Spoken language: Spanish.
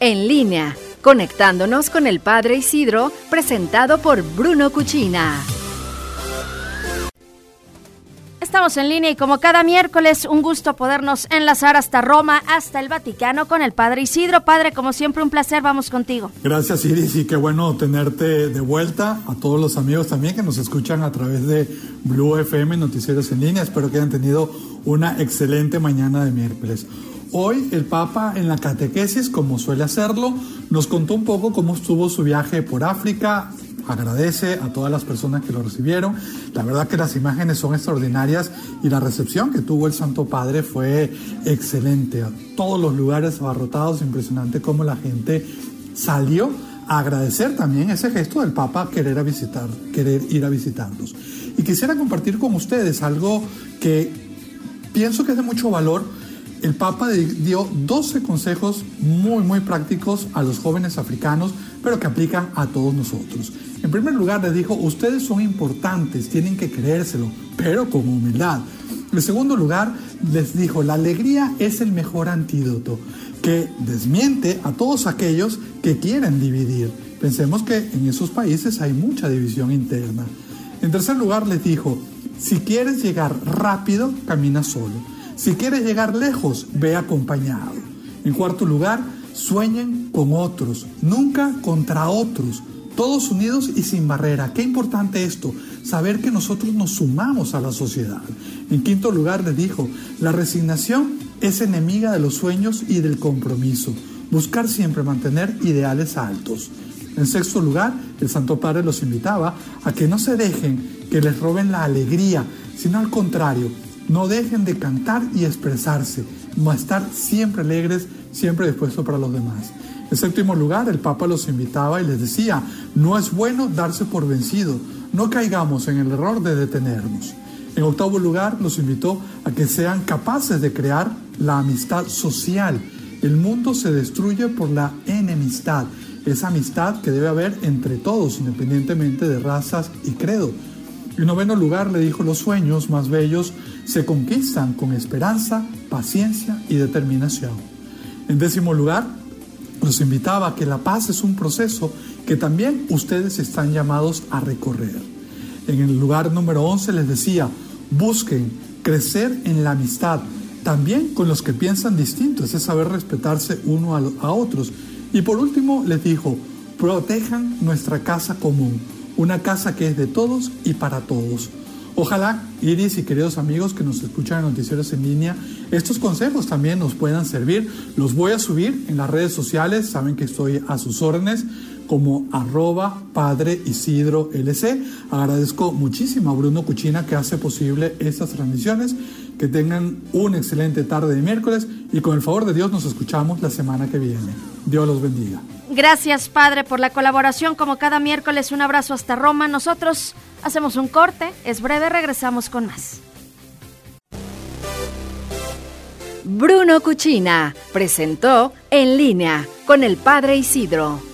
en línea, conectándonos con el Padre Isidro, presentado por Bruno Cuchina. Estamos en línea y como cada miércoles, un gusto podernos enlazar hasta Roma, hasta el Vaticano con el Padre Isidro. Padre, como siempre, un placer, vamos contigo. Gracias Iris y qué bueno tenerte de vuelta. A todos los amigos también que nos escuchan a través de Blue FM Noticieros en línea. Espero que hayan tenido una excelente mañana de miércoles. Hoy el Papa en la catequesis, como suele hacerlo, nos contó un poco cómo estuvo su viaje por África, agradece a todas las personas que lo recibieron. La verdad que las imágenes son extraordinarias y la recepción que tuvo el Santo Padre fue excelente. A todos los lugares abarrotados, impresionante cómo la gente salió a agradecer también ese gesto del Papa querer, visitar, querer ir a visitarlos. Y quisiera compartir con ustedes algo que pienso que es de mucho valor el Papa dio 12 consejos muy, muy prácticos a los jóvenes africanos, pero que aplican a todos nosotros. En primer lugar, les dijo, ustedes son importantes, tienen que creérselo, pero con humildad. En segundo lugar, les dijo, la alegría es el mejor antídoto, que desmiente a todos aquellos que quieren dividir. Pensemos que en esos países hay mucha división interna. En tercer lugar, les dijo, si quieres llegar rápido, camina solo. Si quieres llegar lejos, ve acompañado. En cuarto lugar, sueñen con otros, nunca contra otros, todos unidos y sin barrera. Qué importante esto, saber que nosotros nos sumamos a la sociedad. En quinto lugar, le dijo, la resignación es enemiga de los sueños y del compromiso. Buscar siempre mantener ideales altos. En sexto lugar, el Santo Padre los invitaba a que no se dejen que les roben la alegría, sino al contrario, no dejen de cantar y expresarse, no estar siempre alegres, siempre dispuestos para los demás. En séptimo lugar, el Papa los invitaba y les decía, no es bueno darse por vencido, no caigamos en el error de detenernos. En octavo lugar, los invitó a que sean capaces de crear la amistad social. El mundo se destruye por la enemistad, esa amistad que debe haber entre todos, independientemente de razas y credo. En noveno lugar le dijo, los sueños más bellos se conquistan con esperanza, paciencia y determinación. En décimo lugar, los invitaba a que la paz es un proceso que también ustedes están llamados a recorrer. En el lugar número 11 les decía, busquen crecer en la amistad, también con los que piensan distinto, es saber respetarse uno a otros. Y por último les dijo, protejan nuestra casa común una casa que es de todos y para todos. Ojalá, Iris y queridos amigos que nos escuchan en Noticieros en línea, estos consejos también nos puedan servir. Los voy a subir en las redes sociales, saben que estoy a sus órdenes como arroba padre Isidro LC. Agradezco muchísimo a Bruno Cuchina que hace posible estas transmisiones. Que tengan una excelente tarde de miércoles y con el favor de Dios nos escuchamos la semana que viene. Dios los bendiga. Gracias, Padre, por la colaboración. Como cada miércoles, un abrazo hasta Roma. Nosotros hacemos un corte, es breve, regresamos con más. Bruno Cuchina presentó En línea con el Padre Isidro.